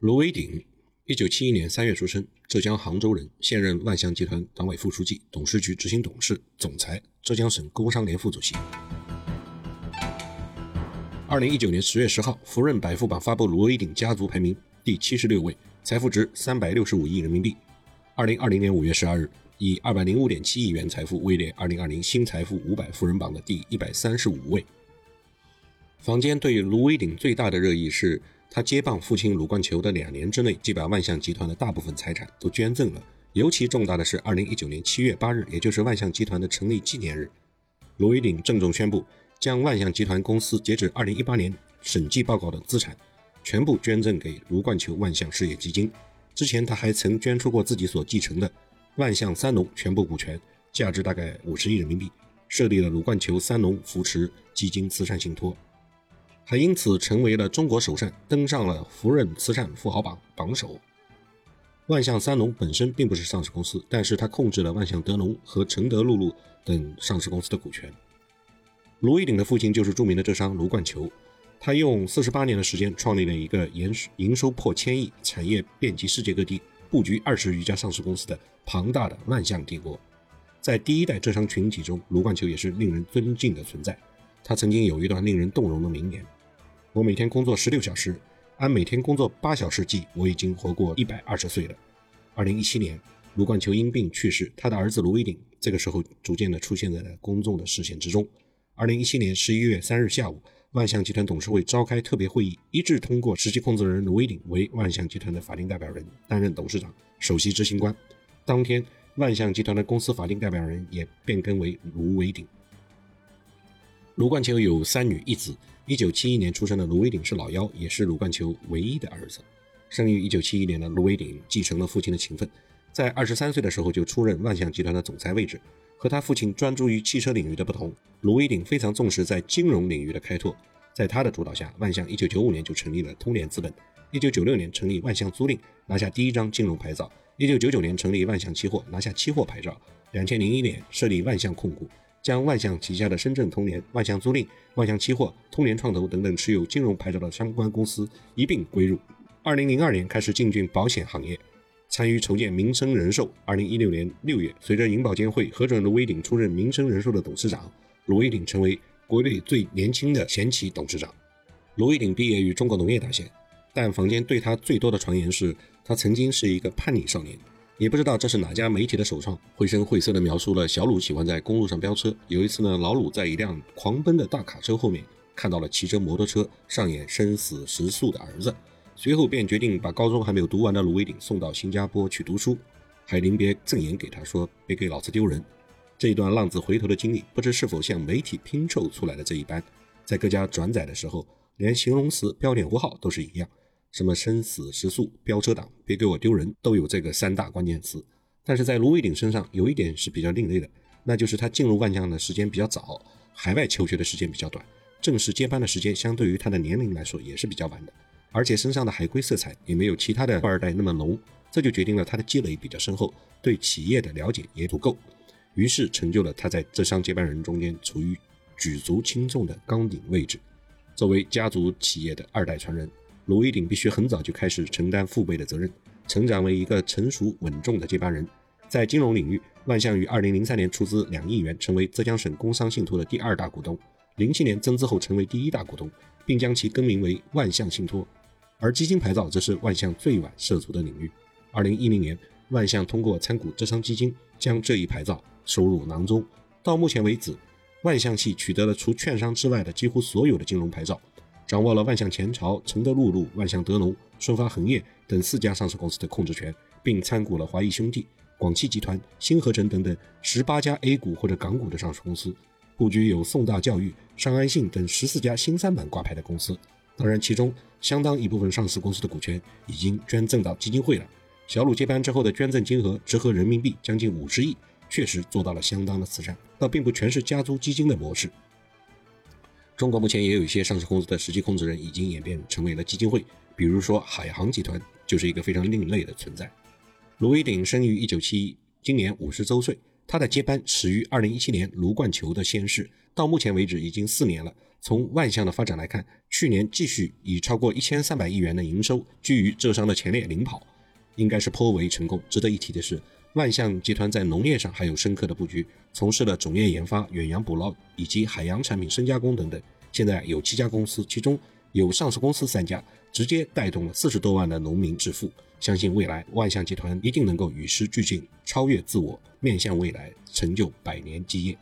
卢伟鼎，一九七一年三月出生，浙江杭州人，现任万象集团党委副书记、董事局执行董事、总裁，浙江省工商联副主席。二零一九年十月十号，福润百富榜发布卢伟鼎家族排名第七十六位，财富值三百六十五亿人民币。二零二零年五月十二日，以二百零五点七亿元财富位列二零二零新财富五百富人榜的第一百三十五位。坊间对卢伟鼎最大的热议是。他接棒父亲鲁冠球的两年之内，即把万象集团的大部分财产都捐赠了。尤其重大的是，二零一九年七月八日，也就是万象集团的成立纪念日，卢伟鼎郑重宣布，将万象集团公司截止二零一八年审计报告的资产全部捐赠给卢冠球万象事业基金。之前他还曾捐出过自己所继承的万象三农全部股权，价值大概五十亿人民币，设立了卢冠球三农扶持基金慈善信托。还因此成为了中国首善，登上了福润慈善富豪榜榜首。万象三农本身并不是上市公司，但是他控制了万象德农和承德露露等上市公司的股权。卢伟鼎的父亲就是著名的浙商卢冠球，他用四十八年的时间创立了一个营营收破千亿、产业遍及世界各地、布局二十余家上市公司的庞大的万象帝国。在第一代浙商群体中，卢冠球也是令人尊敬的存在。他曾经有一段令人动容的名言。我每天工作十六小时，按每天工作八小时计，我已经活过一百二十岁了。二零一七年，卢冠球因病去世，他的儿子卢伟鼎这个时候逐渐的出现在了公众的视线之中。二零一七年十一月三日下午，万象集团董事会召开特别会议，一致通过实际控制人卢伟鼎为万象集团的法定代表人，担任董事长、首席执行官。当天，万象集团的公司法定代表人也变更为卢伟鼎。卢冠球有三女一子。一九七一年出生的卢伟鼎是老幺，也是鲁冠球唯一的儿子。生于一九七一年的卢伟鼎继承了父亲的勤奋，在二十三岁的时候就出任万象集团的总裁位置。和他父亲专注于汽车领域的不同，卢伟鼎非常重视在金融领域的开拓。在他的主导下，万象一九九五年就成立了通联资本，一九九六年成立万象租赁，拿下第一张金融牌照；一九九九年成立万象期货，拿下期货牌照；两千零一年设立万象控股。将万象旗下的深圳通联、万象租赁、万象期货、通联创投等等持有金融牌照的相关公司一并归入。二零零二年开始进军保险行业，参与筹建民生人寿。二零一六年六月，随着银保监会核准卢伟鼎出任民生人寿的董事长，卢伟鼎成为国内最年轻的前期董事长。卢伟鼎毕业于中国农业大学，但坊间对他最多的传言是他曾经是一个叛逆少年。也不知道这是哪家媒体的首创，绘声绘色地描述了小鲁喜欢在公路上飙车。有一次呢，老鲁在一辆狂奔的大卡车后面看到了骑着摩托车上演生死时速的儿子，随后便决定把高中还没有读完的卢伟鼎送到新加坡去读书，还临别赠言给他说：“别给老子丢人。”这一段浪子回头的经历，不知是否像媒体拼凑出来的这一般，在各家转载的时候，连形容词标点符号都是一样。什么生死时速、飙车党、别给我丢人，都有这个三大关键词。但是在卢伟鼎身上有一点是比较另类的，那就是他进入万象的时间比较早，海外求学的时间比较短，正式接班的时间相对于他的年龄来说也是比较晚的，而且身上的海归色彩也没有其他的富二代那么浓，这就决定了他的积累比较深厚，对企业的了解也足够，于是成就了他在浙商接班人中间处于举足轻重的纲顶位置。作为家族企业的二代传人。卢伟鼎必须很早就开始承担父辈的责任，成长为一个成熟稳重的接班人。在金融领域，万象于2003年出资两亿元，成为浙江省工商信托的第二大股东。07年增资后成为第一大股东，并将其更名为万象信托。而基金牌照则是万象最晚涉足的领域。2010年，万象通过参股浙商基金，将这一牌照收入囊中。到目前为止，万象系取得了除券商之外的几乎所有的金融牌照。掌握了万象前朝、承德露露、万象德农、顺发恒业等四家上市公司的控制权，并参股了华谊兄弟、广汽集团、新合成等等十八家 A 股或者港股的上市公司，布局有宋大教育、上安信等十四家新三板挂牌的公司。当然，其中相当一部分上市公司的股权已经捐赠到基金会了。小鲁接班之后的捐赠金额折合人民币将近五十亿，确实做到了相当的慈善，倒并不全是家族基金的模式。中国目前也有一些上市公司的实际控制人已经演变成为了基金会，比如说海航集团就是一个非常另类的存在。卢伟鼎生于一九七一，今年五十周岁。他的接班始于二零一七年卢冠球的先逝，到目前为止已经四年了。从万象的发展来看，去年继续以超过一千三百亿元的营收居于浙商的前列领跑，应该是颇为成功。值得一提的是，万象集团在农业上还有深刻的布局，从事了种业研发、远洋捕捞以及海洋产品深加工等等。现在有七家公司，其中有上市公司三家，直接带动了四十多万的农民致富。相信未来万象集团一定能够与时俱进，超越自我，面向未来，成就百年基业。